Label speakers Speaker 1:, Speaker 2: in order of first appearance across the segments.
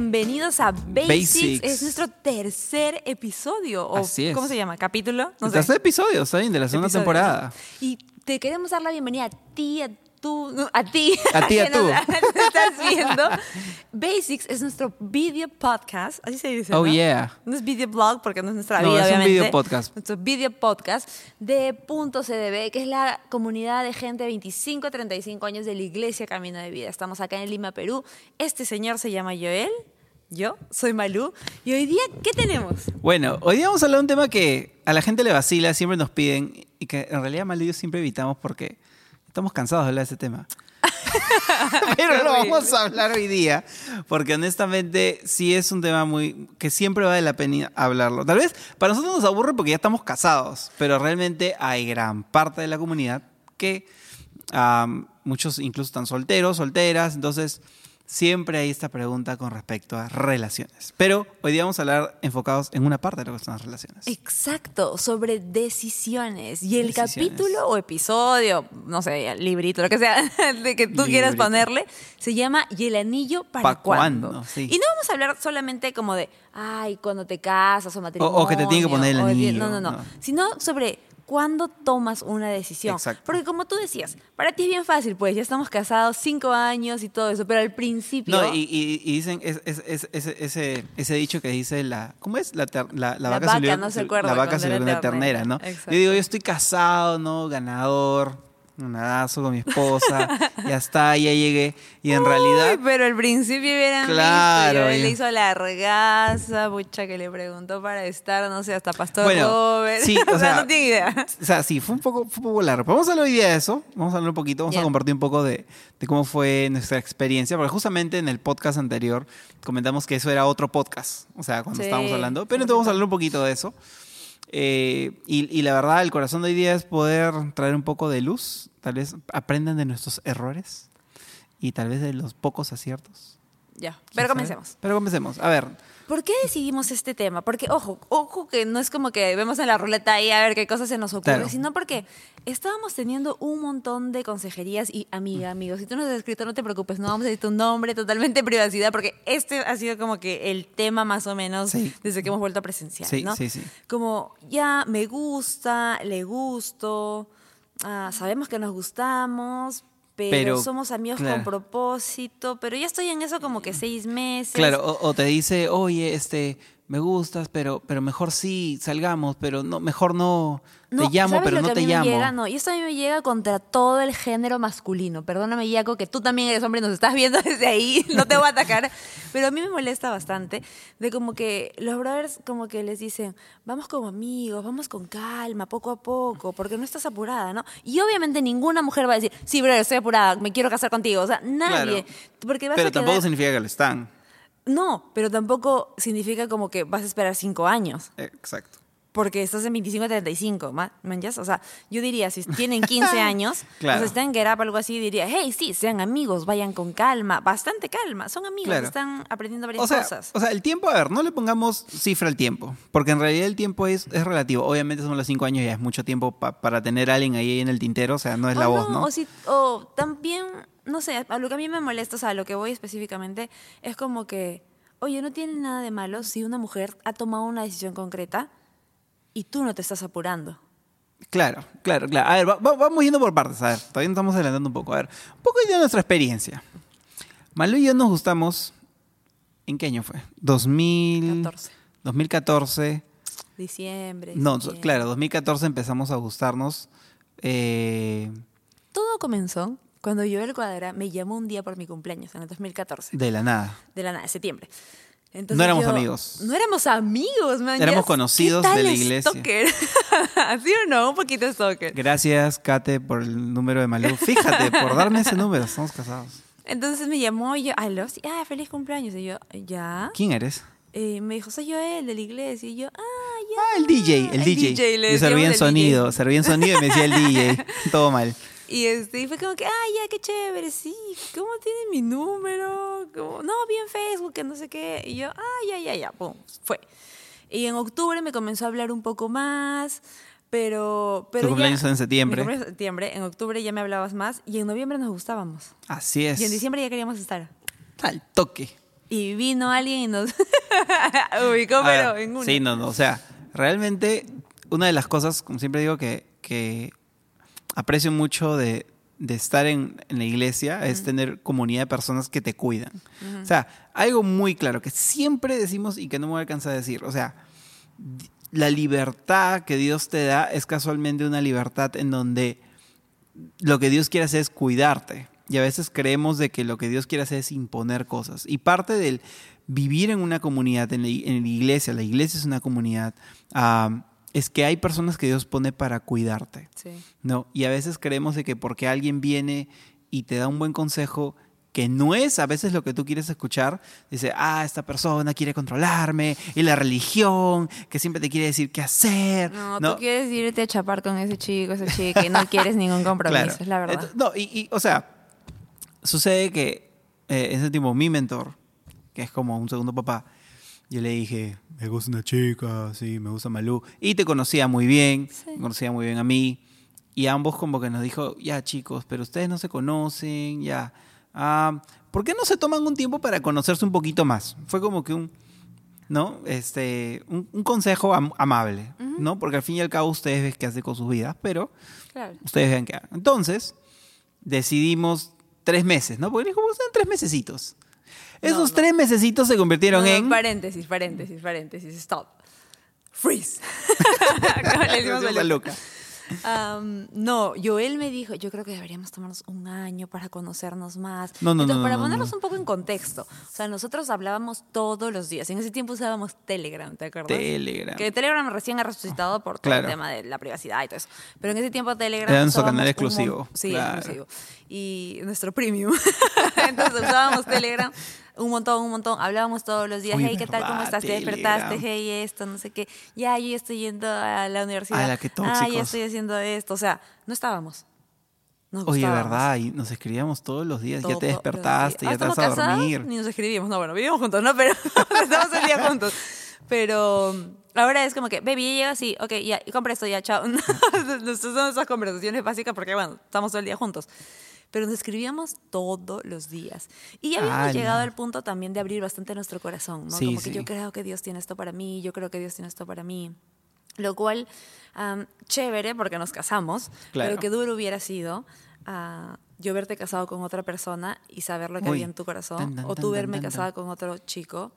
Speaker 1: bienvenidos a Basics.
Speaker 2: Basics.
Speaker 1: Es nuestro tercer episodio. O,
Speaker 2: Así es.
Speaker 1: ¿Cómo se llama? ¿Capítulo? No
Speaker 2: El
Speaker 1: sé.
Speaker 2: tercer episodio, está bien, de la segunda
Speaker 1: Episodio.
Speaker 2: temporada.
Speaker 1: Y te queremos dar la bienvenida a ti, a tú, a ti.
Speaker 2: A ti, a tú.
Speaker 1: nos estás viendo. Basics es nuestro video podcast, así se dice.
Speaker 2: Oh,
Speaker 1: ¿no?
Speaker 2: yeah.
Speaker 1: No es video blog porque no es nuestra
Speaker 2: No,
Speaker 1: vida,
Speaker 2: es un
Speaker 1: obviamente.
Speaker 2: video podcast.
Speaker 1: Nuestro video podcast de Punto CDB, que es la comunidad de gente de 25 a 35 años de la Iglesia Camino de Vida. Estamos acá en Lima, Perú. Este señor se llama Joel. Yo soy Malú. Y hoy día, ¿qué tenemos?
Speaker 2: Bueno, hoy día vamos a hablar de un tema que a la gente le vacila, siempre nos piden y que en realidad Mal y yo siempre evitamos porque estamos cansados de hablar de ese tema. Pero lo vamos a hablar hoy día porque honestamente sí es un tema muy que siempre vale la pena hablarlo. Tal vez para nosotros nos aburre porque ya estamos casados, pero realmente hay gran parte de la comunidad que am, muchos incluso están solteros, solteras, entonces siempre hay esta pregunta con respecto a relaciones. Pero hoy día vamos a hablar enfocados en una parte de lo que son las relaciones.
Speaker 1: Exacto, sobre decisiones. Y el
Speaker 2: Decisiones.
Speaker 1: capítulo o episodio, no sé, librito, lo que sea, de que tú quieras ponerle, se llama ¿Y el anillo para
Speaker 2: ¿Pa'
Speaker 1: cuándo?
Speaker 2: cuándo? Sí.
Speaker 1: Y no vamos a hablar solamente como de, ay, cuando te casas o matrimonio.
Speaker 2: o que te tienen que poner el anillo,
Speaker 1: No, no, no.
Speaker 2: no.
Speaker 1: Sino sobre cuándo tomas una decisión.
Speaker 2: Exacto.
Speaker 1: Porque como tú decías, para ti es bien fácil, pues ya estamos casados cinco años y todo eso, pero al principio...
Speaker 2: No, y, y- y dicen es- es- es- ese, ese, ese dicho que dice la. ¿Cómo es? La, ter- la,
Speaker 1: La
Speaker 2: la vaca,
Speaker 1: vaca
Speaker 2: se
Speaker 1: no se acuerda
Speaker 2: La vaca se una
Speaker 1: ternera.
Speaker 2: ternera, ¿no?
Speaker 1: Exacto.
Speaker 2: Yo digo, yo estoy casado, ¿no? Ganador, un nadazo con mi esposa, ya está, ya llegué. Y en
Speaker 1: Uy,
Speaker 2: realidad.
Speaker 1: pero al principio hubieran
Speaker 2: Claro,
Speaker 1: visto, y
Speaker 2: ya.
Speaker 1: le hizo largaza, mucha que le preguntó para estar, no sé, hasta Pastor
Speaker 2: Bueno,
Speaker 1: Robert.
Speaker 2: sí, o sea,
Speaker 1: no tiene idea.
Speaker 2: O sea, sí, fue un poco, fue un poco largo. Pero vamos a hablar hoy día de eso. Vamos a hablar un poquito, vamos a compartir un poco de, de cómo fue nuestra experiencia. Porque justamente en el podcast anterior comentamos que eso era otro podcast. O sea, cuando
Speaker 1: Sí,
Speaker 2: estábamos hablando. Pero entonces vamos a hablar un poquito de eso. Eh, y, y la verdad, el corazón de hoy día es poder traer un poco de luz. Tal vez aprendan de nuestros errores. Y tal vez de los pocos aciertos.
Speaker 1: Ya,
Speaker 2: ¿Quién
Speaker 1: pero
Speaker 2: sabe?
Speaker 1: comencemos.
Speaker 2: Pero comencemos. A ver,
Speaker 1: ¿Por qué decidimos este tema? Porque, ojo, ojo que no es como que vemos en la ruleta ahí a ver qué cosas se nos ocurre,
Speaker 2: Claro.
Speaker 1: sino porque estábamos teniendo un montón de consejerías y amiga, amigos, si tú nos has escrito, no te preocupes, no vamos a decir tu nombre, totalmente privacidad, porque este ha sido como que el tema más o menos
Speaker 2: Sí.
Speaker 1: desde que hemos vuelto a presenciar,
Speaker 2: Sí,
Speaker 1: ¿no?
Speaker 2: sí, sí.
Speaker 1: Como ya me gusta, le gusto, ah, sabemos que nos gustamos, pero,
Speaker 2: Pero,
Speaker 1: somos amigos
Speaker 2: claro.
Speaker 1: con propósito, pero ya estoy en eso como que seis meses.
Speaker 2: Claro, o, o te dice, oye, este, me gustas, pero, pero mejor sí, salgamos, pero no, mejor no,
Speaker 1: No,
Speaker 2: te llamo,
Speaker 1: ¿sabes
Speaker 2: pero
Speaker 1: lo
Speaker 2: no
Speaker 1: que a
Speaker 2: te
Speaker 1: mí me
Speaker 2: llamo.
Speaker 1: Llega? No, y esto a mí me llega contra todo el género masculino. Perdóname, Yaco, que tú también eres hombre y nos estás viendo desde ahí, no te voy a atacar. Pero a mí me molesta bastante de como que los brothers como que les dicen, vamos como amigos, vamos con calma, poco a poco, porque no estás apurada, ¿no? Y obviamente ninguna mujer va a decir, sí, brother, estoy apurada, me quiero casar contigo. O sea, nadie.
Speaker 2: Claro.
Speaker 1: Porque vas
Speaker 2: Pero
Speaker 1: a
Speaker 2: tampoco
Speaker 1: quedar-
Speaker 2: significa que lo están.
Speaker 1: No, pero tampoco significa como que vas a esperar cinco años.
Speaker 2: Exacto.
Speaker 1: Porque estás en 25 a 35, ¿ma- ¿manjas? O sea, yo diría, si tienen 15 años,
Speaker 2: Claro.
Speaker 1: o sea, están en Get Up, algo así, diría, hey, sí, sean amigos, vayan con calma, bastante calma, son amigos,
Speaker 2: Claro.
Speaker 1: están aprendiendo varias
Speaker 2: O sea,
Speaker 1: cosas.
Speaker 2: o sea, el tiempo, a ver, no le pongamos cifra al tiempo, porque en realidad el tiempo es, es relativo. Obviamente son los cinco años, ya es mucho tiempo pa- para tener a alguien ahí en el tintero, o sea, no es la
Speaker 1: o
Speaker 2: voz, ¿no?
Speaker 1: O, si- o también, no sé, a lo que a mí me molesta, o sea, a lo que voy específicamente, es como que, oye, no tiene nada de malo si una mujer ha tomado una decisión concreta y tú no te estás apurando.
Speaker 2: Claro, claro, claro. A ver, va- va- vamos yendo por partes, a ver, todavía nos estamos adelantando un poco. A ver, un poco de nuestra experiencia. Malu y yo nos gustamos, ¿en qué año fue? 2000...
Speaker 1: 14.
Speaker 2: 2014.
Speaker 1: Diciembre.
Speaker 2: No, claro, 2014 empezamos a gustarnos. eh,
Speaker 1: Todo comenzó cuando Joel Cuadra me llamó un día por mi cumpleaños, en el 2014,
Speaker 2: de la nada.
Speaker 1: de la nada, septiembre.
Speaker 2: No éramos amigos.
Speaker 1: No éramos amigos, man.
Speaker 2: Éramos conocidos
Speaker 1: ¿qué tal
Speaker 2: de la iglesia.
Speaker 1: Stalker? ¿Sí o no? Un poquito stalker.
Speaker 2: Gracias, Kate, por el número de Malú. Fíjate, por darme ese número. Estamos casados.
Speaker 1: Entonces me llamó y yo, aló, ah, feliz cumpleaños. Y yo, ya.
Speaker 2: ¿Quién eres?
Speaker 1: Eh, me dijo, soy Joel de la iglesia. Y yo, ah, ya.
Speaker 2: Ah, el DJ, el,
Speaker 1: El
Speaker 2: DJ.
Speaker 1: DJ,
Speaker 2: Yo servía en
Speaker 1: el
Speaker 2: sonido, servía en sonido y me decía el DJ. Todo mal.
Speaker 1: Y, este, y fue como que, ah, ya, qué chévere, sí, ¿cómo tiene mi número? No, vi en Facebook, que no sé qué. Y yo, ah, ya, ya, ya, pum, fue. Y en octubre me comenzó a hablar un poco más, pero... pero
Speaker 2: Tu cumpleaños en septiembre.
Speaker 1: En septiembre, en octubre ya me hablabas más y en noviembre nos gustábamos.
Speaker 2: Así es.
Speaker 1: Y en diciembre ya queríamos estar.
Speaker 2: Al toque.
Speaker 1: Y vino alguien y nos ubicó, pero en una.
Speaker 2: Sí, no, no. O sea, realmente una de las cosas, como siempre digo, que, que aprecio mucho de, de estar en, en la iglesia es tener comunidad de personas que te cuidan. O sea, algo muy claro que siempre decimos y que no me voy a alcanzar a decir. O sea, la libertad que Dios te da es casualmente una libertad en donde lo que Dios quiere hacer es cuidarte. Y a veces creemos de que lo que Dios quiere hacer es imponer cosas. Y parte del vivir en una comunidad, en la, i- en la iglesia, la iglesia es una comunidad, es que hay personas que Dios pone para cuidarte.
Speaker 1: Sí.
Speaker 2: ¿no? Y a veces creemos de que porque alguien viene y te da un buen consejo que no es a veces lo que tú quieres escuchar, dice, ah, esta persona quiere controlarme, y la religión, que siempre te quiere decir qué hacer.
Speaker 1: No, tú quieres irte a chapar con ese chico, esa chica, y no quieres ningún compromiso,
Speaker 2: Claro.
Speaker 1: es la verdad.
Speaker 2: No, y, y, o sea, sucede que eh, ese tipo, mi mentor, que es como un segundo papá, yo le dije, me gusta una chica, sí, me gusta Malú. Y te conocía muy bien,
Speaker 1: Sí.
Speaker 2: me conocía muy bien a mí. Y ambos como que nos dijo, ya chicos, pero ustedes no se conocen, ya. Ah, ¿Por qué no se toman un tiempo para conocerse un poquito más? Fue como que un, ¿no? Este, un, un consejo am- amable, ¿no? Porque al fin y al cabo ustedes ven qué hacen con sus vidas, pero
Speaker 1: Claro.
Speaker 2: ustedes vean qué hagan. Entonces, decidimos tres meses, ¿no? Porque dijo, "Pues, tres mesecitos. Esos
Speaker 1: no.
Speaker 2: tres mesecitos se convirtieron en...
Speaker 1: Paréntesis, paréntesis, paréntesis, stop. Freeze. Como le decimos a
Speaker 2: Gracias a
Speaker 1: Luca.
Speaker 2: Luca.
Speaker 1: Am, no, Joel me dijo, yo creo que deberíamos tomarnos un año para conocernos más.
Speaker 2: No, no,
Speaker 1: Entonces,
Speaker 2: no,
Speaker 1: para
Speaker 2: no, no,
Speaker 1: ponernos
Speaker 2: no.
Speaker 1: un poco en contexto, o sea, nosotros hablábamos todos los días. En ese tiempo usábamos Telegram, ¿te acuerdas?
Speaker 2: Telegram.
Speaker 1: Que Telegram recién ha resucitado por todo
Speaker 2: Claro.
Speaker 1: el tema de la privacidad y todo eso. Pero en ese tiempo Telegram.
Speaker 2: Era nuestro canal exclusivo,
Speaker 1: Sí,
Speaker 2: claro.
Speaker 1: exclusivo. Y nuestro premium. Entonces usábamos Telegram un montón, un montón. Hablábamos todos los días.
Speaker 2: Uy,
Speaker 1: hey, ¿qué tal? ¿Cómo estás? ¿Te despertaste? Hey, esto, no sé qué. Ya, yo ya estoy yendo a la universidad.
Speaker 2: Ala, qué
Speaker 1: Ah, ya
Speaker 2: tóxicos.
Speaker 1: estoy haciendo esto. O sea, no estábamos. Nos
Speaker 2: Oye,
Speaker 1: gustábamos.
Speaker 2: verdad, y nos escribíamos todos los días. ya
Speaker 1: Todos
Speaker 2: te despertaste, ya te
Speaker 1: Ah,
Speaker 2: vas a dormir.
Speaker 1: Ni nos escribimos. No, bueno, vivimos juntos, ¿no? Pero estamos el día juntos. Pero ahora es como que, baby, ya llega así, ok, ya, compra esto, ya, chao. Estas son esas conversaciones básicas porque, bueno, estamos todo el día juntos. Pero nos escribíamos todos los días. Y ya habíamos llegado al punto también de abrir bastante nuestro corazón, ¿no?
Speaker 2: Sí,
Speaker 1: como que
Speaker 2: sí.
Speaker 1: yo creo que Dios tiene esto para mí, yo creo que Dios tiene esto para mí. Lo cual, am, chévere porque nos casamos,
Speaker 2: Claro.
Speaker 1: pero que duro hubiera sido ah, yo verte casado con otra persona y saber lo que
Speaker 2: Uy.
Speaker 1: había en tu corazón,
Speaker 2: Tan, tan,
Speaker 1: o tú verme
Speaker 2: tan.
Speaker 1: casada con otro chico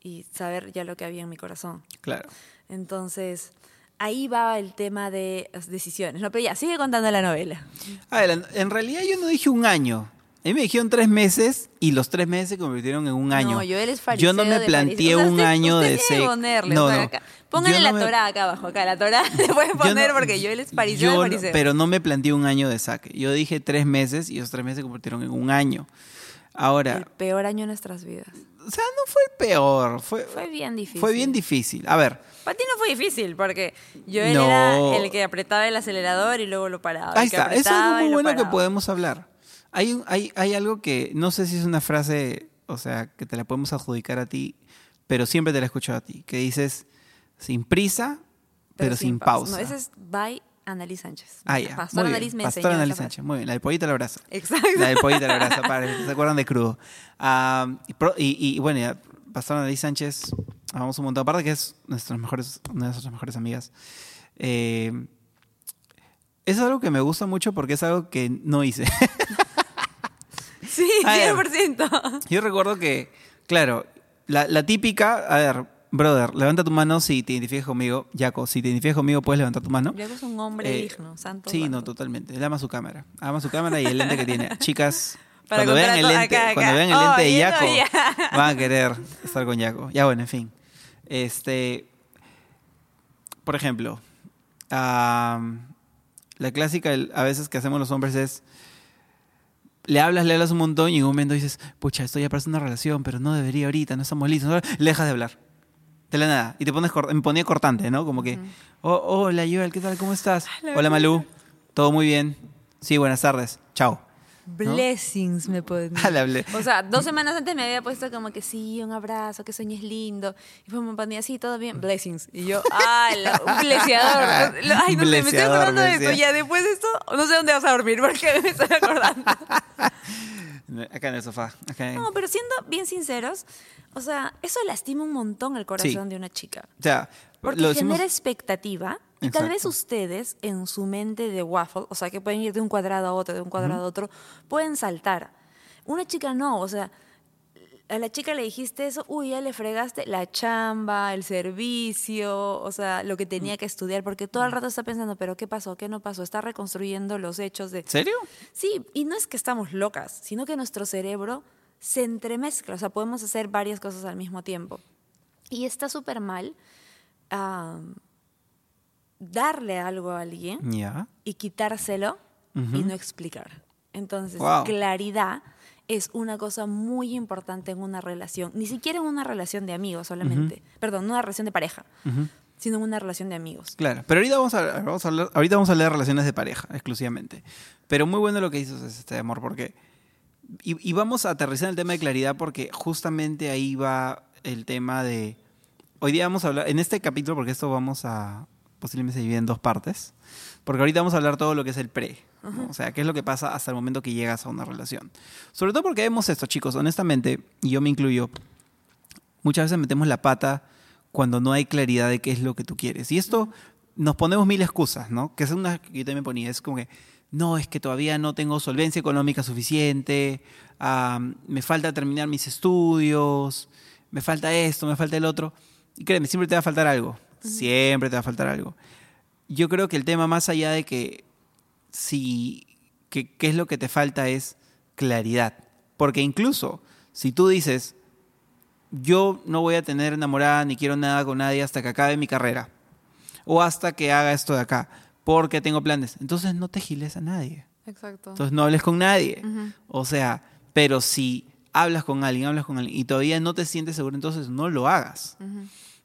Speaker 1: y saber ya lo que había en mi corazón.
Speaker 2: Claro.
Speaker 1: Entonces, ahí va el tema de las decisiones. No, pero ya, sigue contando la novela.
Speaker 2: A ver, en, realidad yo no dije un año. A mí me dijeron tres meses y los tres meses se convirtieron en un año.
Speaker 1: No, yo eres
Speaker 2: Yo no me planteé un
Speaker 1: usted-
Speaker 2: año
Speaker 1: usted
Speaker 2: de ser.
Speaker 1: ponerle,
Speaker 2: no, no.
Speaker 1: acá- Póngale la
Speaker 2: me-
Speaker 1: Torah acá abajo, acá la Torah le pueden
Speaker 2: Yo
Speaker 1: poner
Speaker 2: no-
Speaker 1: porque yo eres fariseo
Speaker 2: yo no- pero no me planteé un año de saque. Yo dije tres meses y esos tres meses se convirtieron en un año. Ahora,
Speaker 1: el peor año de nuestras vidas.
Speaker 2: O sea, no fue el peor. Fue,
Speaker 1: Fue bien difícil.
Speaker 2: Fue bien difícil. A ver,
Speaker 1: Para ti no fue difícil, porque yo él
Speaker 2: No.
Speaker 1: era el que apretaba el acelerador y luego lo paraba.
Speaker 2: ahí está. Eso es algo muy bueno que podemos hablar. Hay, hay, hay algo que no sé si es una frase, o sea, que te la podemos adjudicar a ti, pero siempre te la he escuchado a ti, que dices sin prisa, pero, sin pausa.
Speaker 1: No, ese es by Annalise Sánchez.
Speaker 2: Ah, ya.
Speaker 1: Pastor. Annalise me
Speaker 2: Pastor Annalise. Sánchez. Muy bien. La del pollito al abrazo.
Speaker 1: Exacto.
Speaker 2: La del pollito al abrazo, para que se acuerdan de crudo. Y, y- y, bueno, ya, Pastor Annalise Sánchez, vamos un montón. Aparte que es nuestras mejores, una de nuestras mejores amigas. Eh, es algo que me gusta mucho porque es algo que no hice.
Speaker 1: Sí,
Speaker 2: A ver.
Speaker 1: 100%.
Speaker 2: Yo recuerdo que, claro, la, la típica, a ver, brother, levanta tu mano si te identificas conmigo. Jaco, si te identificas conmigo, puedes levantar tu mano.
Speaker 1: Diego es un hombre
Speaker 2: Eh,
Speaker 1: digno, santo.
Speaker 2: Sí,
Speaker 1: santo.
Speaker 2: no, totalmente. Él ama su cámara. Ama su cámara y el lente que tiene. Chicas,
Speaker 1: Para
Speaker 2: cuando vean, el lente,
Speaker 1: acá, acá.
Speaker 2: cuando vean el
Speaker 1: Oh,
Speaker 2: lente de
Speaker 1: yendo
Speaker 2: Yaco,
Speaker 1: ya.
Speaker 2: van a querer estar con Yaco. Ya bueno, en fin. Este, por ejemplo, la clásica a veces que hacemos los hombres es le hablas, le hablas un montón y en un momento dices, pucha, esto ya parece una relación, pero no debería ahorita, no estamos listos. ¿no? Le dejas de hablar. De la nada. Y te pones me ponía cortante, ¿no? Como que, oh, hola, Joel, ¿qué tal? ¿Cómo estás?
Speaker 1: Hola,
Speaker 2: Hola, Malú. ¿Todo muy bien? Sí, buenas tardes. Chao.
Speaker 1: Blessings me pueden
Speaker 2: Ah, ble-
Speaker 1: O sea, dos semanas antes me había puesto como que sí, un abrazo, que sueñes lindo. Y pues me ponía así, todo bien, blessings. Y yo, ay, la- un blesiador. Lo- Ay, no sé, me estoy acordando de esto. Ya después de esto, no sé dónde vas a dormir porque me estoy acordando.
Speaker 2: Acá en el sofá.
Speaker 1: No, pero siendo bien sinceros, o sea, eso lastima un montón el corazón de una chica.
Speaker 2: O sea,
Speaker 1: Porque
Speaker 2: lo decimos...
Speaker 1: genera expectativa y tal vez
Speaker 2: Exacto.
Speaker 1: ustedes en su mente de waffle, o sea, que pueden ir de un cuadrado a otro, de un cuadrado a otro, pueden saltar. Una chica no, o sea, a la chica le dijiste eso, uy, ya le fregaste la chamba, el servicio, o sea, lo que tenía que estudiar, porque todo el rato está pensando, pero ¿qué pasó? ¿Qué no pasó? Está reconstruyendo los hechos de...
Speaker 2: ¿Serio?
Speaker 1: Sí, y no es que estamos locas, sino que nuestro cerebro se entremezcla, o sea, podemos hacer varias cosas al mismo tiempo. Y está súper mal ah, darle algo a alguien y quitárselo y no explicar. Entonces,
Speaker 2: Wow.
Speaker 1: claridad es una cosa muy importante en una relación, ni siquiera en una relación de amigos solamente, perdón, no una relación de pareja, sino en una relación de amigos.
Speaker 2: Claro, pero ahorita vamos a, vamos a hablar, ahorita vamos a hablar de relaciones de pareja exclusivamente. Pero muy bueno lo que dices, este amor, porque y, y vamos a aterrizar en el tema de claridad porque justamente ahí va el tema de hoy día vamos a hablar en este capítulo porque esto vamos a posiblemente se divide en dos partes, porque ahorita vamos a hablar todo lo que es el pre, ¿no? o sea, qué es lo que pasa hasta el momento que llegas a una relación. Sobre todo porque vemos esto, chicos, honestamente, y yo me incluyo, muchas veces metemos la pata cuando no hay claridad de qué es lo que tú quieres. Y esto nos ponemos mil excusas, ¿no? Que es una que yo también ponía, es como que, no, es que todavía no tengo solvencia económica suficiente, ah, me falta terminar mis estudios, me falta esto, me falta el otro. Y créeme, siempre te va a faltar algo, siempre te va a faltar algo. Yo creo que el tema más allá de que si que, qué es lo que te falta es claridad. Porque incluso si tú dices, yo no voy a tener enamorada ni quiero nada con nadie hasta que acabe mi carrera. O hasta que haga esto de acá. Porque tengo planes. Entonces no te giles a nadie.
Speaker 1: Exacto.
Speaker 2: Entonces no hables con nadie. O sea, pero si hablas con alguien, hablas con alguien y todavía no te sientes seguro, entonces no lo hagas.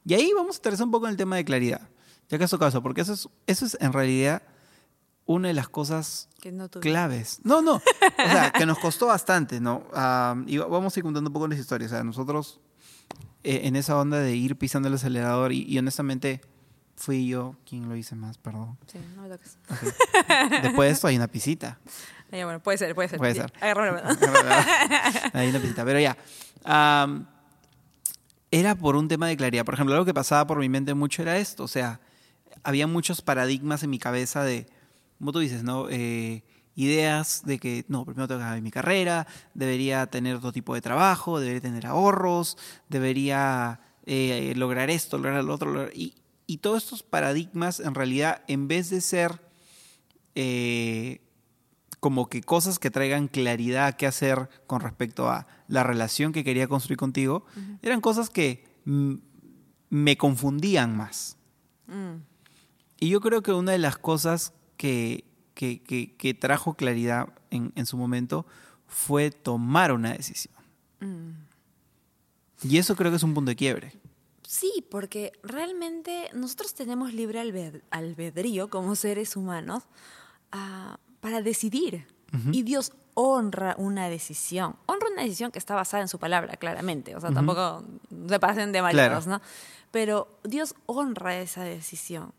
Speaker 2: Y ahí vamos a aterrizar un poco en el tema de claridad. Ya caso caso, porque eso es, eso es en realidad una de las cosas
Speaker 1: Que no tuve.
Speaker 2: claves. No, no. O sea, que nos costó bastante, ¿no? Ah, y va- vamos a ir contando un poco las historias. O sea, nosotros eh, en esa onda de ir pisando el acelerador y, y honestamente fui yo quien lo hice más, perdón.
Speaker 1: Sí, no me toques.
Speaker 2: Después de esto hay una pisita.
Speaker 1: Ya, bueno, puede ser, puede ser.
Speaker 2: Puede ser.
Speaker 1: agárrame la mano.
Speaker 2: Hay una pisita, pero ya. Era por un tema de claridad. Por ejemplo, algo que pasaba por mi mente mucho era esto. O sea, había muchos paradigmas en mi cabeza de, como tú dices, ¿no? Eh, ideas de que, no, primero tengo que acabar mi carrera, debería tener otro tipo de trabajo, debería tener ahorros, debería eh, lograr esto, lograr lo otro. lograr- Y, y todos estos paradigmas, en realidad, en vez de ser eh, como que cosas que traigan claridad a qué hacer con respecto a la relación que quería construir contigo, eran cosas que me confundían más.
Speaker 1: Mm,
Speaker 2: Y yo creo que una de las cosas que, que, que- que trajo claridad en, en su momento fue tomar una decisión.
Speaker 1: mm.
Speaker 2: Y eso creo que es un punto de quiebre.
Speaker 1: Sí, porque realmente nosotros tenemos libre albed- albedrío como seres humanos ah, para decidir. Y Dios honra una decisión. Honra una decisión que está basada en su palabra, claramente. O sea, tampoco se pasen de malvados,
Speaker 2: Claro.
Speaker 1: ¿no? Pero Dios honra esa decisión.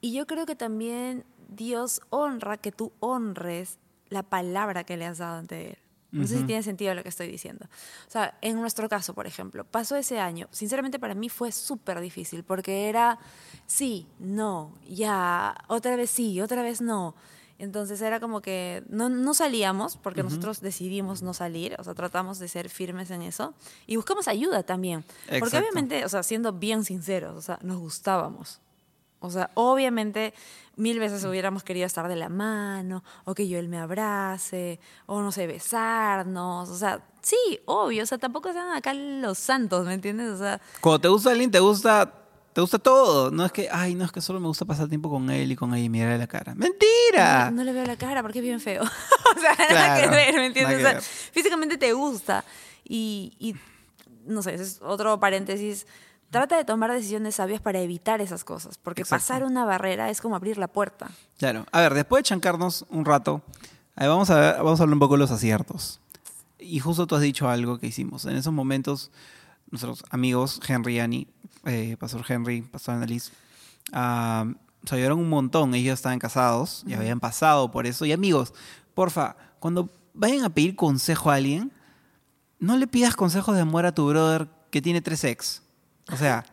Speaker 1: Y yo creo que también Dios honra que tú honres la palabra que le has dado ante Él. No sé si tiene sentido lo que estoy diciendo. O sea, en nuestro caso, por ejemplo, pasó ese año. Sinceramente para mí fue súper difícil porque era sí, no, ya, otra vez sí, otra vez no. Entonces era como que no, no salíamos porque nosotros decidimos no salir, o sea, tratamos de ser firmes en eso y buscamos ayuda también. Porque obviamente, o sea, siendo bien sinceros, o sea, nos gustábamos. O sea, obviamente mil veces hubiéramos querido estar de la mano, o que yo él me abrace, o no sé, besarnos. O sea, sí, obvio. O sea, tampoco sean acá los santos, ¿me entiendes? O sea,
Speaker 2: Cuando te gusta alguien, te gusta, te gusta todo. No es que, ay, no es que solo me gusta pasar tiempo con él y con ella y mirarle la cara. ¡Mentira!
Speaker 1: no, no le veo la cara porque es bien feo. o sea, nada que
Speaker 2: Claro,
Speaker 1: ver, ¿me entiendes? O sea,
Speaker 2: ver.
Speaker 1: físicamente te gusta. Y, y, no sé, ese es otro paréntesis. Trata de tomar decisiones sabias para evitar esas cosas, porque
Speaker 2: Exacto.
Speaker 1: pasar una barrera es como abrir la puerta.
Speaker 2: Claro. A ver, después de chancarnos un rato, ahí vamos, a ver- vamos a hablar un poco de los aciertos. Y justo tú has dicho algo que hicimos. En esos momentos, nuestros amigos, Henry y Annie, eh, Pastor Henry, Pastor Annalise, ah, se ayudaron un montón. Ellos estaban casados y habían pasado por eso. Y amigos, porfa, cuando vayan a pedir consejo a alguien, no le pidas consejos de amor a tu brother que tiene tres ex. O sea,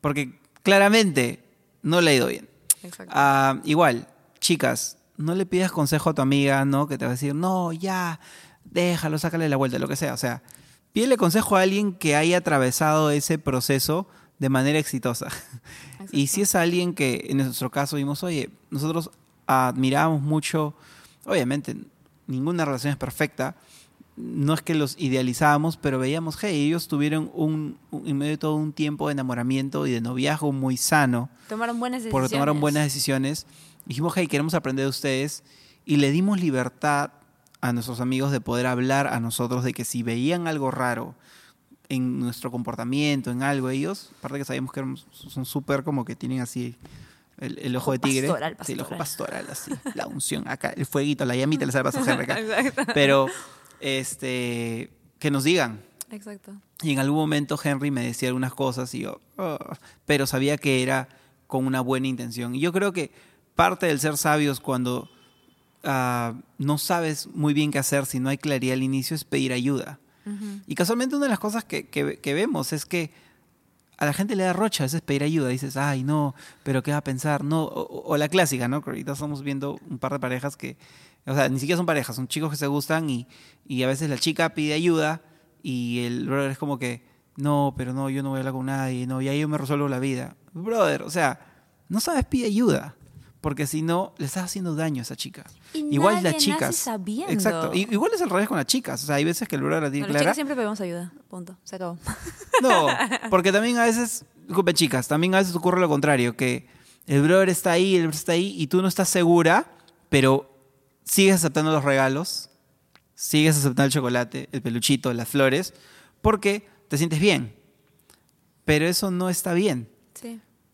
Speaker 2: porque claramente no le ha ido bien.
Speaker 1: Exacto.
Speaker 2: Ah, igual, chicas, no le pidas consejo a tu amiga, ¿no? Que te va a decir, no, ya, déjalo, sácale la vuelta, lo que sea. O sea, pídele consejo a alguien que haya atravesado ese proceso de manera exitosa. Y si es alguien que, en nuestro caso, vimos, oye, nosotros admiramos mucho, obviamente, ninguna relación es perfecta, no es que los idealizábamos, pero veíamos, hey, ellos tuvieron un, un- en medio de todo un tiempo de enamoramiento y de noviazgo muy sano
Speaker 1: Tomaron buenas decisiones.
Speaker 2: porque tomaron buenas decisiones. Dijimos, hey, queremos aprender de ustedes. Y le dimos libertad a nuestros amigos de poder hablar a nosotros de que si veían algo raro en nuestro comportamiento, en algo, ellos, aparte que sabíamos que son súper como que tienen así el, el ojo de tigre.
Speaker 1: pastoral,
Speaker 2: Sí, el ojo
Speaker 1: pastoral.
Speaker 2: pastoral, así. La unción, acá, el fueguito, la llamita, le sale paso acá.
Speaker 1: Exacto.
Speaker 2: Pero, este, que nos digan,
Speaker 1: Exacto.
Speaker 2: y en algún momento Henry me decía algunas cosas y yo, "Oh", pero sabía que era con una buena intención. Y yo creo que parte del ser sabios cuando ah, no sabes muy bien qué hacer, si no hay claridad al inicio, es pedir ayuda. Y casualmente una de las cosas que, que- que vemos es que a la gente le da rocha a veces pedir ayuda. Dices, ay, no, pero ¿qué va a pensar? No, o, la clásica, ¿no? Ahorita estamos viendo un par de parejas que, o sea, ni siquiera son parejas, son chicos que se gustan y, y a veces la chica pide ayuda y el brother es como que, no, pero no, yo no voy a hablar con nadie, no, ya yo me resuelvo la vida. Brother, o sea, no sabes, pide ayuda. Porque si no, le estás haciendo daño a esa chica.
Speaker 1: Y
Speaker 2: igual
Speaker 1: nadie
Speaker 2: las chicas.
Speaker 1: nace sabiendo.
Speaker 2: Exacto. Y- igual es al revés con las chicas. O sea, hay veces que el brother la tiene
Speaker 1: No,
Speaker 2: clara.
Speaker 1: chicos siempre pedimos ayuda. Punto. Se acabó.
Speaker 2: No, porque también a veces, disculpe chicas, también a veces ocurre lo contrario, que el brother está ahí, el brother está ahí y tú no estás segura, pero sigues aceptando los regalos, sigues aceptando el chocolate, el peluchito, las flores, porque te sientes bien. Pero eso no está bien.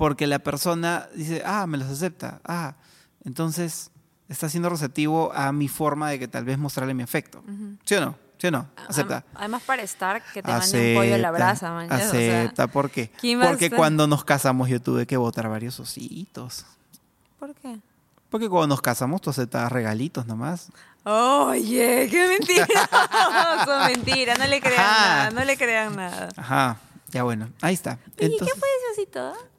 Speaker 2: Porque la persona dice, ah, me los acepta, ah, entonces está siendo receptivo a mi forma de que tal vez mostrarle mi afecto. ¿Sí o no? ¿Sí o no? Acepta.
Speaker 1: Además, para estar, que te mande un pollo a la brasa, man. o sea,
Speaker 2: Acepta, ¿por qué?
Speaker 1: ¿quién va a
Speaker 2: Porque cuando nos casamos yo tuve que votar varios ositos.
Speaker 1: ¿Por qué?
Speaker 2: Porque cuando nos casamos tú aceptabas regalitos nomás.
Speaker 1: Oye, qué mentira. Son mentiras, no le crean
Speaker 2: Ajá.
Speaker 1: nada, no le crean nada.
Speaker 2: Ajá, ya bueno, ahí está.
Speaker 1: ¿Y qué fue ese osito?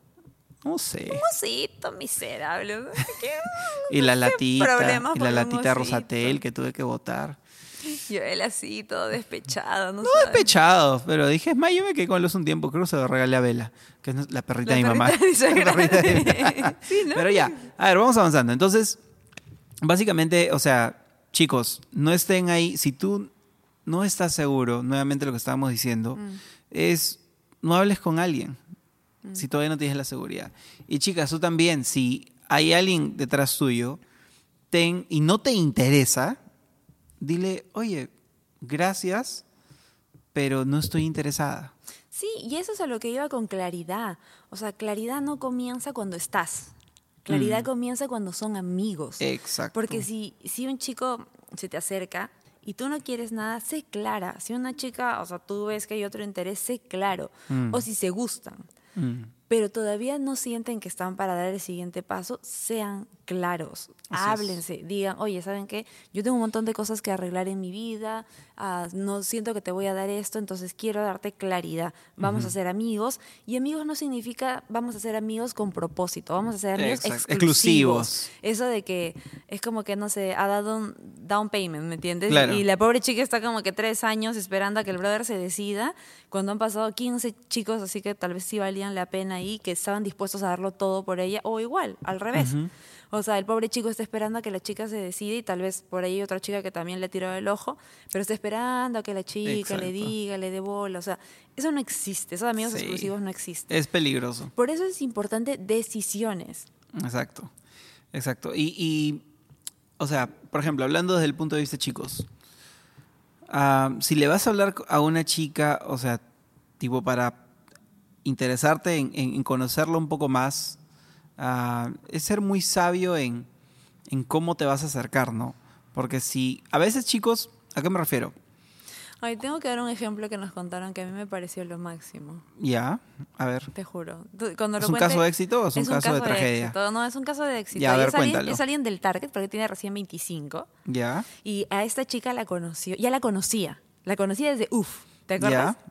Speaker 2: No sé.
Speaker 1: Un osito miserable.
Speaker 2: Y la latita, y la latita. Rosatel que tuve que votar.
Speaker 1: Yo él así, todo despechado, no,
Speaker 2: despechado, pero dije, es más, yo me quedé con los un tiempo, creo que se lo regalé a Vela, que es la perrita
Speaker 1: La
Speaker 2: de mi mamá.
Speaker 1: perrita de mi suegra.
Speaker 2: La perrita de mi mamá.
Speaker 1: Sí, ¿no?
Speaker 2: Pero ya, a ver, vamos avanzando. Entonces, básicamente, o sea, chicos, no estén ahí, si tú no estás seguro, nuevamente lo que estábamos diciendo,
Speaker 1: Mm.
Speaker 2: es no hables con alguien si todavía no tienes la seguridad. Y chicas, tú también, si hay alguien detrás tuyo ten, y no te interesa, dile, oye, gracias, pero no estoy interesada.
Speaker 1: Sí, y eso es a lo que iba con claridad. O sea, claridad no comienza cuando estás. Claridad
Speaker 2: Mm.
Speaker 1: comienza cuando son amigos.
Speaker 2: Exacto.
Speaker 1: Porque si, si un chico se te acerca y tú no quieres nada, sé clara. Si una chica, o sea, tú ves que hay otro interés, sé claro.
Speaker 2: Mm.
Speaker 1: O si se gustan,
Speaker 2: Mm.
Speaker 1: Pero todavía no sienten que están para dar el siguiente paso, sean claros.
Speaker 2: Así es.
Speaker 1: Háblense, digan, oye, ¿saben qué? Yo tengo un montón de cosas que arreglar en mi vida, ah, no siento que te voy a dar esto, entonces quiero darte claridad. Vamos a ser amigos. Y amigos no significa vamos a ser amigos con propósito, vamos a ser amigos exclusivos.
Speaker 2: exclusivos.
Speaker 1: Eso de que es como que, no sé, ha dado un down payment, ¿me entiendes?
Speaker 2: Claro.
Speaker 1: Y la pobre chica está como que tres años esperando a que el brother se decida, cuando han pasado 15 chicos, así que tal vez sí valían la pena ahí, que estaban dispuestos a darlo todo por ella, o igual, al revés. O sea, el pobre chico está esperando a que la chica se decida y tal vez por ahí otra chica que también le tiró el ojo, pero está esperando a que la chica le diga, le dé bola. O sea, eso no existe, esos amigos
Speaker 2: Sí.
Speaker 1: exclusivos no existen.
Speaker 2: Es peligroso.
Speaker 1: Por eso es importante decisiones.
Speaker 2: Exacto. Exacto. Y, y, o sea, por ejemplo, hablando desde el punto de vista chicos, ah, si le vas a hablar a una chica, o sea, tipo para interesarte en, conocerla un poco más, ah, es ser muy sabio en, en cómo te vas a acercar, ¿no? Porque si, a veces chicos, ¿a qué me refiero?
Speaker 1: Ay, tengo que dar un ejemplo que nos contaron que a mí me pareció lo máximo.
Speaker 2: Ya, a ver.
Speaker 1: Te juro. Cuando
Speaker 2: ¿Es
Speaker 1: lo
Speaker 2: un caso de éxito o es un caso de tragedia?
Speaker 1: éxito. No, es un caso de éxito.
Speaker 2: Ya, a ver,
Speaker 1: es, alguien, es alguien del Target porque tiene recién 25.
Speaker 2: Ya,
Speaker 1: Y a esta chica la conoció, ya la conocía. La conocía desde UF. ¿Te acuerdas?
Speaker 2: ya.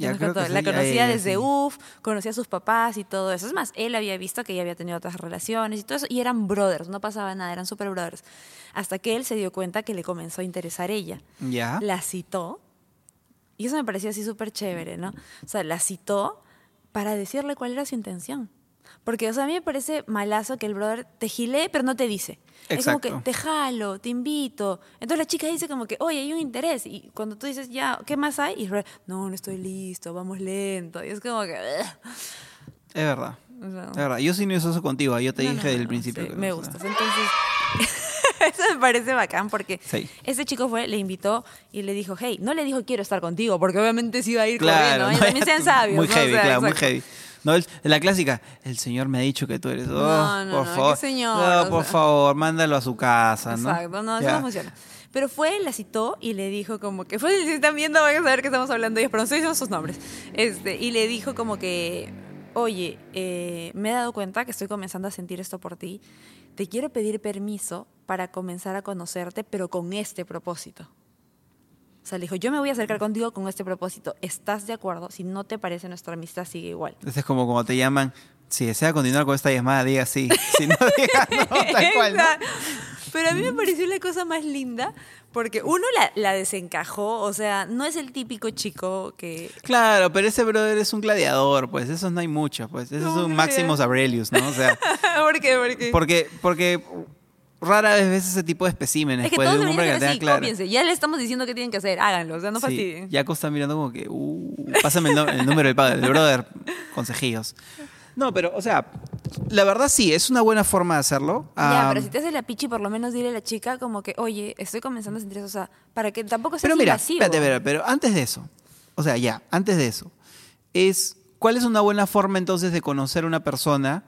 Speaker 1: Ya
Speaker 2: creo
Speaker 1: la conocía desde
Speaker 2: sí.
Speaker 1: UF, conocía a sus papás y todo eso. Es más, él había visto que ella había tenido otras relaciones y todo eso. Y eran brothers, no pasaba nada, eran super brothers. Hasta que él se dio cuenta que le comenzó a interesar ella.
Speaker 2: Ya.
Speaker 1: La citó. Y eso me pareció así súper chévere, ¿no? O sea, la citó para decirle cuál era su intención. Porque, o sea, a mí me parece malazo que el brother te gilee, pero no te dice. Es como que te jalo, te invito. Entonces la chica dice como que, oye, hay un interés. Y cuando tú dices, ya, ¿qué más hay? Y el brother, no, no estoy listo, vamos lento. Y es como que...
Speaker 2: Es verdad.
Speaker 1: O sea,
Speaker 2: Es verdad. Yo sí no hice eso contigo. Yo te
Speaker 1: no,
Speaker 2: dije
Speaker 1: no,
Speaker 2: del
Speaker 1: no,
Speaker 2: principio.
Speaker 1: sí,
Speaker 2: que
Speaker 1: me gustas. Entonces, eso me parece bacán porque
Speaker 2: Sí.
Speaker 1: ese chico fue, le invitó y le dijo, hey, no le dijo quiero estar contigo, porque obviamente se iba a ir
Speaker 2: Claro,
Speaker 1: corriendo. también sean sabios.
Speaker 2: Muy
Speaker 1: ¿no? O
Speaker 2: heavy,
Speaker 1: sea,
Speaker 2: claro, muy heavy. No, el- la clásica, el señor me ha dicho que tú eres. Oh,
Speaker 1: No, no,
Speaker 2: por
Speaker 1: no,
Speaker 2: favor.
Speaker 1: ¿qué señor?
Speaker 2: No, por
Speaker 1: sea.
Speaker 2: favor, mándalo a su casa, ¿no?
Speaker 1: Exacto, no, eso
Speaker 2: Ya.
Speaker 1: no funciona. Pero fue, la citó y le dijo como que, fue, si están viendo van a saber que estamos hablando de ellos, pero no estoy diciendo sus nombres. Este, y le dijo como que, oye, eh, me he dado cuenta que estoy comenzando a sentir esto por ti. Te quiero pedir permiso para comenzar a conocerte, pero con este propósito. Sea, le dijo, yo me voy a acercar contigo con este propósito. ¿Estás de acuerdo? Si no te parece, nuestra amistad sigue igual.
Speaker 2: Entonces es como cuando te llaman, si desea continuar con esta llamada, diga sí. Si no, diga no, tal cual.
Speaker 1: Pero a mí me pareció la cosa más linda porque uno la, la desencajó, o sea, no es el típico chico que...
Speaker 2: Claro, pero ese brother es un gladiador, pues, esos no hay muchos, pues. Ese
Speaker 1: No,
Speaker 2: es un
Speaker 1: no,
Speaker 2: Maximus
Speaker 1: ya.
Speaker 2: Aurelius, ¿no? O sea,
Speaker 1: ¿Por qué? ¿Por qué?
Speaker 2: porque, porque rara vez ves ese tipo de especímenes,
Speaker 1: es que
Speaker 2: pues,
Speaker 1: todos
Speaker 2: de un hombre que
Speaker 1: así, cópiense. Ya le estamos diciendo qué tienen que hacer, háganlo, o sea, no
Speaker 2: Sí,
Speaker 1: fastidien.
Speaker 2: Jaco está mirando como que, uh, pásame el, no- el número del padre, del brother, consejillos. No, pero, o sea, la verdad sí, es una buena forma de hacerlo.
Speaker 1: Ya,
Speaker 2: Ah,
Speaker 1: pero si te hace la pichi, por lo menos dile a la chica como que, oye, estoy comenzando a sentir eso, o sea, para que tampoco sea
Speaker 2: Pero mira,
Speaker 1: invasivo.
Speaker 2: espérate, espérate, pero antes de eso, o sea, ya, antes de eso, es, ¿cuál es una buena forma entonces de conocer a una persona?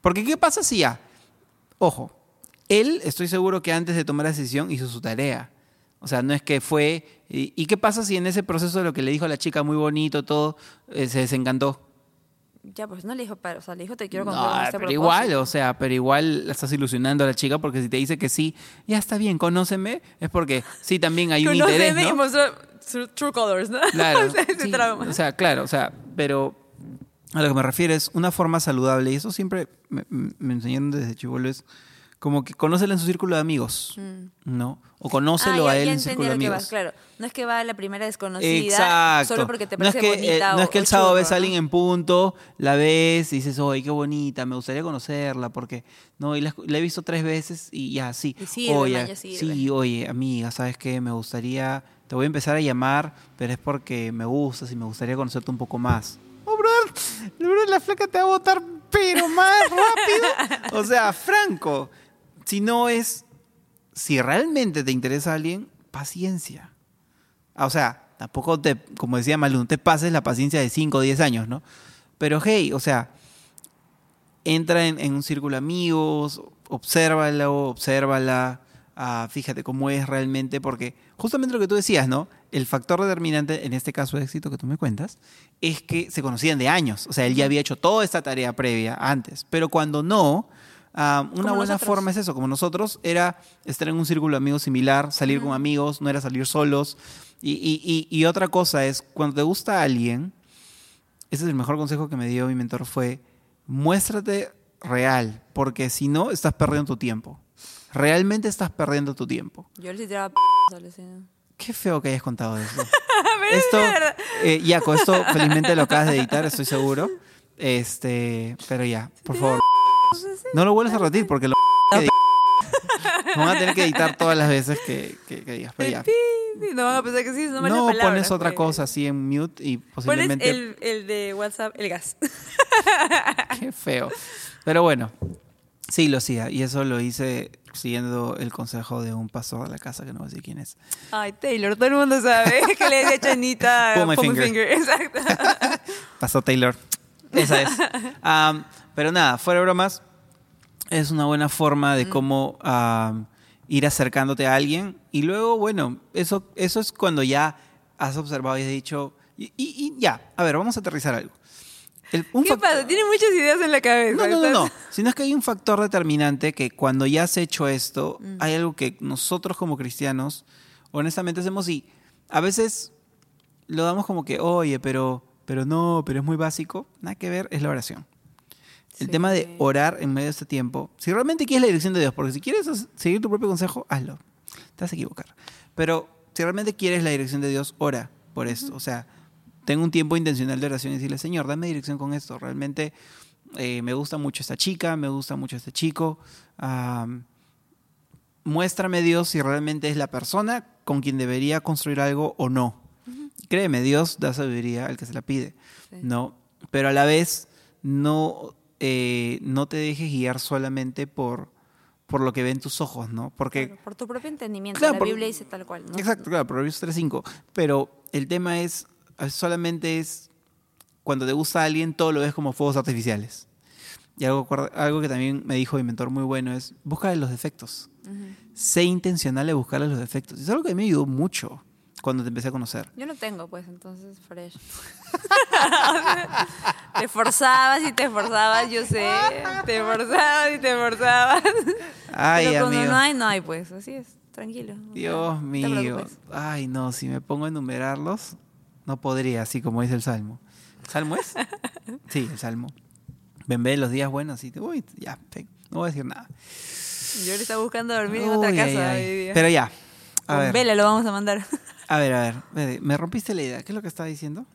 Speaker 2: Porque, ¿qué pasa si ya, ojo, él, estoy seguro que antes de tomar la decisión hizo su tarea. O sea, no es que fue, ¿y, y qué pasa si en ese proceso de lo que le dijo a la chica muy bonito, todo, eh, se desencantó?
Speaker 1: Ya, pues no le dijo, para, o sea, le dijo, te quiero
Speaker 2: No,
Speaker 1: contar con este
Speaker 2: pero
Speaker 1: propósito.
Speaker 2: igual, o sea, pero igual la estás ilusionando a la chica porque si te dice que sí, ya está bien, conóceme, es porque sí también hay un interés,
Speaker 1: Conóceme y
Speaker 2: ¿no?
Speaker 1: mostró true, colors, ¿no?
Speaker 2: Claro. sí,
Speaker 1: trauma.
Speaker 2: O sea, claro, o sea, pero a lo que me refiero es una forma saludable, y eso siempre me, me enseñaron desde chivolo, es como que conócelo en su círculo de amigos, ¿no? O conócelo
Speaker 1: Mm. Ah,
Speaker 2: a él en su círculo de amigos.
Speaker 1: vas, claro. No es que va a la primera desconocida
Speaker 2: Exacto.
Speaker 1: solo porque te
Speaker 2: no es
Speaker 1: parece
Speaker 2: que, eh,
Speaker 1: bonita
Speaker 2: no
Speaker 1: o-
Speaker 2: es que el sábado ves a
Speaker 1: ¿no?
Speaker 2: alguien en punto, la ves y dices, oye, qué bonita, me gustaría conocerla porque, no, y la, la he visto tres veces y ya, sí.
Speaker 1: Y sirve,
Speaker 2: oye,
Speaker 1: man, ya sirve.
Speaker 2: sí, oye, amiga, ¿sabes qué? Me gustaría, te voy a empezar a llamar, pero es porque me gustas y me gustaría conocerte un poco más. Oh, brother, brother, la flaca te va a botar, pero más rápido. O sea, Franco, si no es, si realmente te interesa a alguien, paciencia. Ah, O sea, tampoco te, como decía Malú, no te pases la paciencia de 5 o 10 años, ¿no? Pero hey, o sea, entra en, en un círculo de amigos, obsérvalo, obsérvala, ah, fíjate cómo es realmente, porque justamente lo que tú decías, ¿no? El factor determinante, en este caso de éxito que tú me cuentas, es que se conocían de años. O sea, él ya había hecho toda esta tarea previa antes. Pero cuando no, ah, una
Speaker 1: Como
Speaker 2: buena
Speaker 1: nosotros.
Speaker 2: forma es eso, como nosotros, era estar en un círculo de amigos similar, salir con amigos, no era salir solos. Y, y- y- y otra cosa es, cuando te gusta alguien, ese es el mejor consejo que me dio mi mentor, fue muéstrate real, porque si no, estás perdiendo tu tiempo. Realmente estás perdiendo tu tiempo.
Speaker 1: Yo le tiraba p***.
Speaker 2: Qué feo que hayas contado eso. Esto, eh, Yaco, esto felizmente lo acabas de editar, estoy seguro. Este, pero ya, por favor. No lo vuelvas a repetir porque lo van a tener que editar todas las veces que, que- que digas. Pero ya.
Speaker 1: No van a pensar que sí, no,
Speaker 2: No
Speaker 1: palabra,
Speaker 2: pones otra
Speaker 1: pues.
Speaker 2: cosa así en mute y
Speaker 1: Pones
Speaker 2: posiblemente.
Speaker 1: el, el de WhatsApp, el gas.
Speaker 2: Qué feo. Pero bueno, sí lo hacía. Y eso lo hice siguiendo el consejo de un pastor de la casa, que no a decir quién es.
Speaker 1: Ay, Taylor, todo el mundo sabe que le decía Chanita.
Speaker 2: Pull my finger.
Speaker 1: Exacto.
Speaker 2: Pastor Taylor. Esa es. Pero nada, fuera de bromas, es una buena forma de cómo am, ir acercándote a alguien. Y luego, bueno, eso, eso es cuando ya has observado y has dicho, y, y- y ya, a ver, vamos a aterrizar algo. El- un
Speaker 1: ¿Qué pasa? Tiene muchas ideas en la cabeza.
Speaker 2: No, no, no, Sino es que hay un factor determinante que cuando ya has hecho esto, hay algo que nosotros como cristianos, honestamente hacemos y a veces lo damos como que, oye, pero, pero no, pero es muy básico. Nada que ver, es la oración. El
Speaker 1: Sí.
Speaker 2: tema de orar en medio de este tiempo, si realmente quieres la dirección de Dios, porque si quieres seguir tu propio consejo, hazlo. Te vas a equivocar. Pero si realmente quieres la dirección de Dios, ora por esto. O sea, ten un tiempo intencional de oración y decirle, Señor, dame dirección con esto. Realmente eh, me gusta mucho esta chica, me gusta mucho este chico. Am, muéstrame Dios si realmente es la persona con quien debería construir algo o no. Créeme, Dios da sabiduría al que se la pide.
Speaker 1: Sí.
Speaker 2: ¿no? Pero a la vez no, eh, no te dejes guiar solamente por, por lo que ven tus ojos, ¿no? Porque,
Speaker 1: Claro, por tu propio entendimiento.
Speaker 2: Claro,
Speaker 1: la
Speaker 2: por-
Speaker 1: Biblia dice tal cual. ¿no?
Speaker 2: exacto, claro, Proverbios 3.5. Pero el tema es, solamente es, cuando te gusta a alguien, todo lo ves como fuegos artificiales. Y algo, algo que también me dijo mi mentor muy bueno es, búscale los defectos. Sé intencional de buscarle los defectos. Es algo que me ayudó mucho cuando te empecé a conocer.
Speaker 1: Yo no tengo, pues, entonces, fresh. te forzabas y te forzabas, yo sé. Te forzabas y te forzabas.
Speaker 2: Ay,
Speaker 1: Pero cuando
Speaker 2: amigo.
Speaker 1: no hay, no hay, pues. Así es, tranquilo.
Speaker 2: Dios
Speaker 1: no
Speaker 2: mío. Ay, no, si me pongo a enumerarlos, no podría, así como dice el Salmo. ¿Salmo es? Sí, el Salmo. Ven, ve los días buenos y te uy, ya, no voy a decir nada.
Speaker 1: Yo le estaba buscando dormir en otra
Speaker 2: ay,
Speaker 1: casa
Speaker 2: ay.
Speaker 1: hoy día.
Speaker 2: Pero ya. A
Speaker 1: Con
Speaker 2: ver,
Speaker 1: vela lo vamos a mandar.
Speaker 2: A ver, a ver. Me rompiste la idea. ¿Qué es lo que estaba diciendo?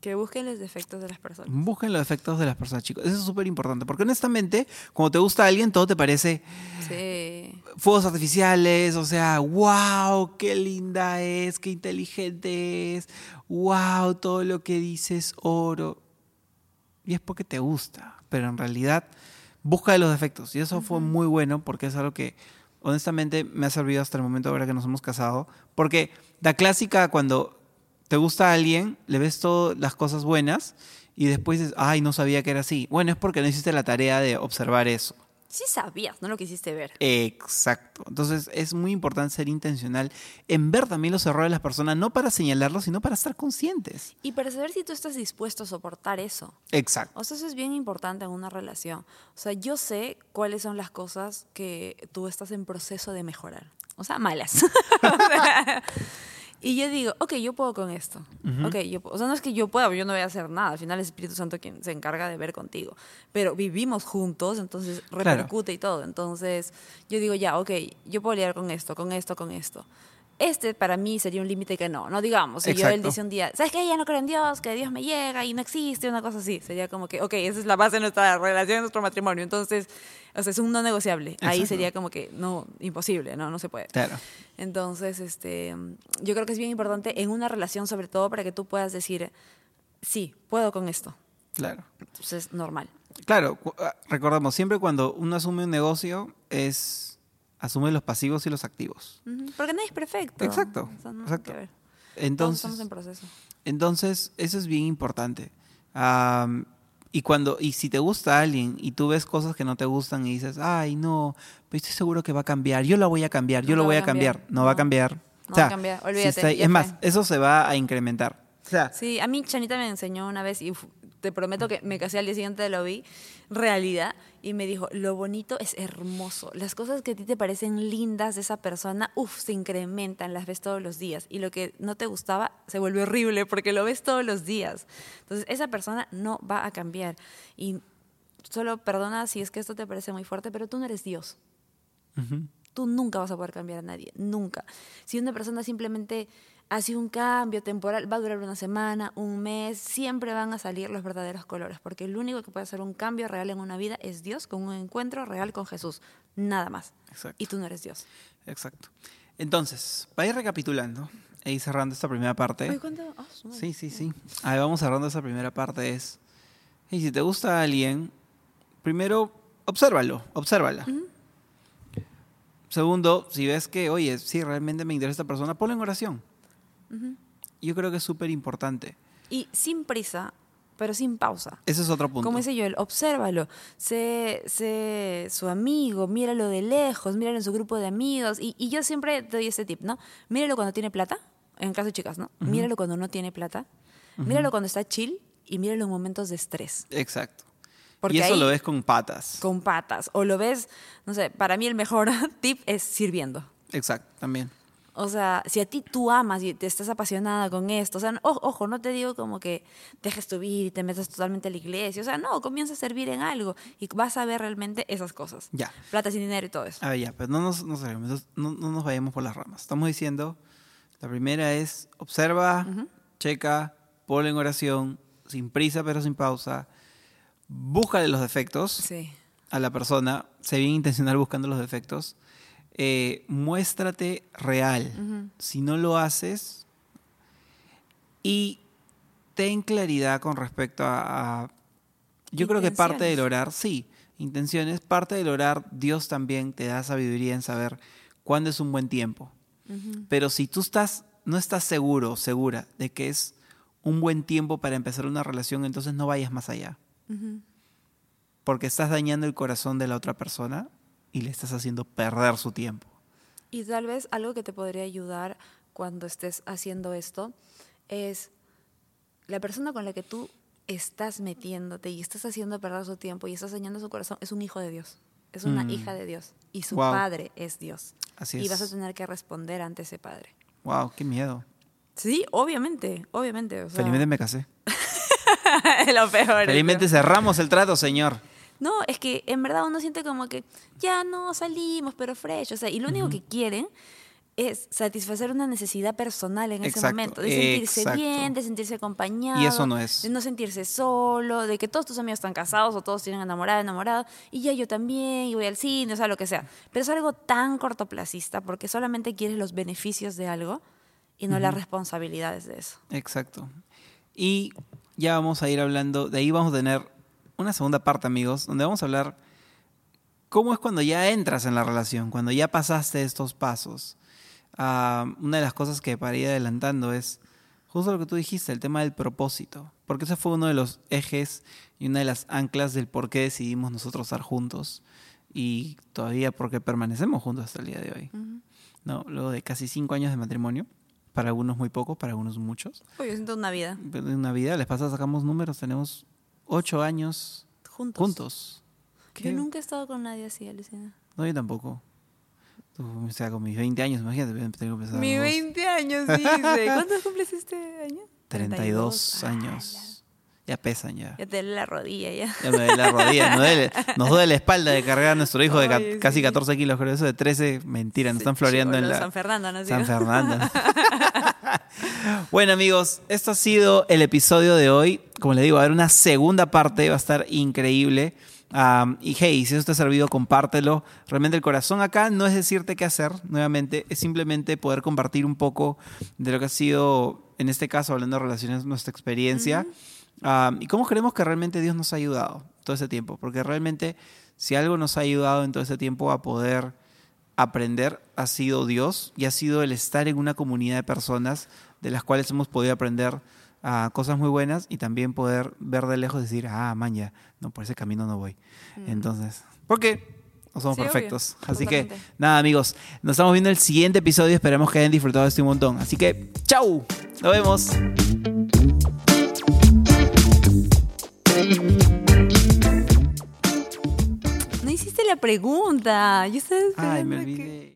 Speaker 1: que busquen los defectos de las personas.
Speaker 2: Busquen los defectos de las personas, chicos. Eso es súper importante. Porque honestamente, cuando te gusta alguien, todo te parece
Speaker 1: Sí.
Speaker 2: fuegos artificiales, o sea, wow, qué linda es, qué inteligente es, wow, todo lo que dice es oro. Y es porque te gusta, pero en realidad busca de los defectos. Y eso fue muy bueno porque es algo que honestamente me ha servido hasta el momento ahora que nos hemos casado. Porque la clásica cuando te gusta a alguien, le ves todas las cosas buenas y después dices, ay, no sabía que era así. Bueno, es porque no hiciste la tarea de observar eso.
Speaker 1: Sí sabías, no lo quisiste ver.
Speaker 2: Exacto. Entonces es muy importante ser intencional en ver también los errores de las personas, no para señalarlos, sino para estar conscientes.
Speaker 1: Y para saber si tú estás dispuesto a soportar eso.
Speaker 2: Exacto.
Speaker 1: O sea, eso es bien importante en una relación. O sea, yo sé cuáles son las cosas que tú estás en proceso de mejorar. O sea, malas. O sea, y yo digo, ok, yo puedo con esto. Ok, yo, o sea, no es que yo pueda, yo no voy a hacer nada. Al final es el Espíritu Santo quien se encarga de ver contigo. Pero vivimos juntos, entonces repercute y todo. Entonces, yo digo, ya, ok, yo puedo lidiar con esto, con esto, con esto. Este para mí sería un límite que no, no digamos. Si yo él
Speaker 2: Exacto.
Speaker 1: dice un día, ¿sabes qué? Ya no creo en Dios, que Dios me llega y no existe, una cosa así. Sería como que, ok, esa es la base de nuestra relación, de nuestro matrimonio. Entonces, o sea, es un no negociable. Ahí
Speaker 2: Exacto.
Speaker 1: sería como que, no, imposible, no, no se puede.
Speaker 2: Claro.
Speaker 1: Entonces, este, yo creo que es bien importante en una relación, sobre todo para que tú puedas decir, sí, puedo con esto.
Speaker 2: Claro.
Speaker 1: Entonces, normal.
Speaker 2: Claro, ah, recordamos, siempre cuando uno asume un negocio es asume los pasivos y los activos.
Speaker 1: Porque nadie es perfecto.
Speaker 2: Exacto,
Speaker 1: O sea, no hay
Speaker 2: exacto.
Speaker 1: que ver. Todos
Speaker 2: Entonces,
Speaker 1: estamos en proceso.
Speaker 2: entonces eso es bien importante. Am, y cuando y si te gusta alguien y tú ves cosas que no te gustan y dices, ay no, pero estoy seguro que va a cambiar, yo lo voy a cambiar, yo
Speaker 1: No
Speaker 2: lo voy
Speaker 1: a
Speaker 2: cambiar,
Speaker 1: cambiar,
Speaker 2: no, va a
Speaker 1: no.
Speaker 2: cambiar.
Speaker 1: No va a cambiar,
Speaker 2: si
Speaker 1: olvídate,
Speaker 2: está es más, eso se va a incrementar. O sea,
Speaker 1: Sí, a mí Chanita me enseñó una vez y uf, te prometo que me casé al día siguiente lo vi, realidad, y me dijo, lo bonito es hermoso. Las cosas que a ti te parecen lindas de esa persona, uff, se incrementan, las ves todos los días. Y lo que no te gustaba se vuelve horrible porque lo ves todos los días. Entonces, esa persona no va a cambiar. Y solo perdona si es que esto te parece muy fuerte, pero tú no eres Dios.
Speaker 2: ujú,
Speaker 1: Tú nunca vas a poder cambiar a nadie, nunca. Si una persona simplemente hace un cambio temporal, va a durar una semana, un mes, siempre van a salir los verdaderos colores, porque el único que puede hacer un cambio real en una vida es Dios con un encuentro real con Jesús, nada más.
Speaker 2: Exacto.
Speaker 1: Y tú no eres Dios.
Speaker 2: exacto. Entonces, para ir recapitulando e ir cerrando esta primera parte.
Speaker 1: ¿cuánto? Ah.
Speaker 2: Sí, sí, sí. Ahí vamos cerrando esa primera parte. Es, y si te gusta alguien, primero, obsérvalo, obsérvala. Segundo, si ves que, oye, sí, realmente me interesa esta persona, ponlo en oración. Yo creo que es súper importante.
Speaker 1: Y sin prisa, pero sin pausa.
Speaker 2: Ese es otro punto.
Speaker 1: Como dice Joel, obsérvalo, sé, sé su amigo, míralo de lejos, míralo en su grupo de amigos. Y, y yo siempre te doy este tip, ¿no? Míralo cuando tiene plata en caso de chicas, ¿no? Míralo cuando no tiene plata, míralo cuando está chill y míralo en momentos de estrés.
Speaker 2: Exacto.
Speaker 1: Porque
Speaker 2: y eso
Speaker 1: ahí-
Speaker 2: lo ves con patas.
Speaker 1: Con patas. O lo ves, no sé, para mí el mejor tip es sirviendo.
Speaker 2: Exacto, también.
Speaker 1: O sea, si a ti tú amas y te estás apasionada con esto, o sea, o- ojo, no te digo como que dejes tu vida y te metas totalmente a la iglesia, o sea, no, comienza a servir en algo y vas a ver realmente esas cosas.
Speaker 2: Ya.
Speaker 1: Plata sin dinero y todo eso.
Speaker 2: A ver, ya, pero no nos, no, no, no nos vayamos por las ramas. Estamos diciendo, la primera es, observa, checa, ponle en oración, sin prisa pero sin pausa, búscale los defectos
Speaker 1: Sí.
Speaker 2: a la persona, sé bien intencional buscando los defectos, eh, muéstrate real. Si no lo haces, y ten claridad con respecto a... a- yo creo que parte del orar, sí, intenciones, parte del orar, Dios también te da sabiduría en saber cuándo es un buen tiempo. Pero si tú estás, no estás seguro o segura de que es un buen tiempo para empezar una relación, entonces no vayas más allá. Porque estás dañando el corazón de la otra persona y le estás haciendo perder su tiempo.
Speaker 1: Y tal vez algo que te podría ayudar cuando estés haciendo esto es la persona con la que tú estás metiéndote y estás haciendo perder su tiempo y estás dañando su corazón es un hijo de Dios, es una
Speaker 2: Mm.
Speaker 1: hija de Dios y su
Speaker 2: Wow.
Speaker 1: padre es Dios.
Speaker 2: Así
Speaker 1: y
Speaker 2: es.
Speaker 1: vas a tener que responder ante ese padre.
Speaker 2: Wow, qué miedo.
Speaker 1: Sí, obviamente, obviamente. o sea,
Speaker 2: Felizmente me casé.
Speaker 1: lo peor.
Speaker 2: Felizmente cerramos el trato, señor.
Speaker 1: No, es que en verdad uno siente como que ya no salimos, pero fresh. O sea, y lo único que quieren es satisfacer una necesidad personal en ese momento. De sentirse
Speaker 2: exacto.
Speaker 1: bien, de sentirse acompañado.
Speaker 2: Y eso no es.
Speaker 1: De no sentirse solo, de que todos tus amigos están casados o todos tienen enamorada, enamorado. Y ya yo también, y voy al cine, o sea, lo que sea. Pero es algo tan cortoplacista porque solamente quieres los beneficios de algo y no las responsabilidades de eso.
Speaker 2: Exacto. Y ya vamos a ir hablando, de ahí vamos a tener una segunda parte, amigos, donde vamos a hablar cómo es cuando ya entras en la relación, cuando ya pasaste estos pasos. Ah, una de las cosas que para ir adelantando es justo lo que tú dijiste, el tema del propósito, porque ese fue uno de los ejes y una de las anclas del por qué decidimos nosotros estar juntos y todavía por qué permanecemos juntos hasta el día de hoy. ¿no? Luego de casi cinco años de matrimonio, para algunos muy pocos, para algunos muchos.
Speaker 1: Uy, yo siento una vida
Speaker 2: una vida, les pasa, sacamos números, tenemos ocho años
Speaker 1: juntos.
Speaker 2: juntos.
Speaker 1: Yo nunca he estado con nadie así, Alucina.
Speaker 2: No, yo tampoco. O sea, con mis 20 años, imagínate, tengo que empezar.
Speaker 1: Mi
Speaker 2: a los
Speaker 1: 20 años, dice. ¿Cuántos cumples este año?
Speaker 2: 32
Speaker 1: Ala.
Speaker 2: años. Ya pesan ya.
Speaker 1: Ya te duele la rodilla, ya.
Speaker 2: Ya me duele la rodilla, nos duele, nos duele la espalda de cargar a nuestro hijo de ca-
Speaker 1: Oye,
Speaker 2: casi
Speaker 1: sí.
Speaker 2: 14 kilos, creo eso de 13, mentira, nos
Speaker 1: Sí,
Speaker 2: están floreando en la...
Speaker 1: San Fernando, ¿no?
Speaker 2: San Fernando. bueno, amigos, esto ha sido el episodio de hoy. Como les digo, va a haber una segunda parte, va a estar increíble. Y hey, si eso te ha servido, compártelo. Realmente el corazón acá no es decirte qué hacer, nuevamente, es simplemente poder compartir un poco de lo que ha sido, en este caso, hablando de relaciones, nuestra experiencia. Y cómo creemos que realmente Dios nos ha ayudado todo ese tiempo. Porque realmente, si algo nos ha ayudado en todo ese tiempo a poder aprender ha sido Dios y ha sido el estar en una comunidad de personas de las cuales hemos podido aprender ah, cosas muy buenas y también poder ver de lejos y decir, ah, man, ya, no, por ese camino no voy. Entonces, porque no somos
Speaker 1: Sí, obvio,
Speaker 2: perfectos. Así que, nada, amigos, nos estamos viendo en el siguiente episodio. Esperamos que hayan disfrutado de este un montón. Así que, chau, nos vemos.
Speaker 1: La pregunta. Yo estaba
Speaker 2: Ay,
Speaker 1: esperando
Speaker 2: me
Speaker 1: que-
Speaker 2: olvidé.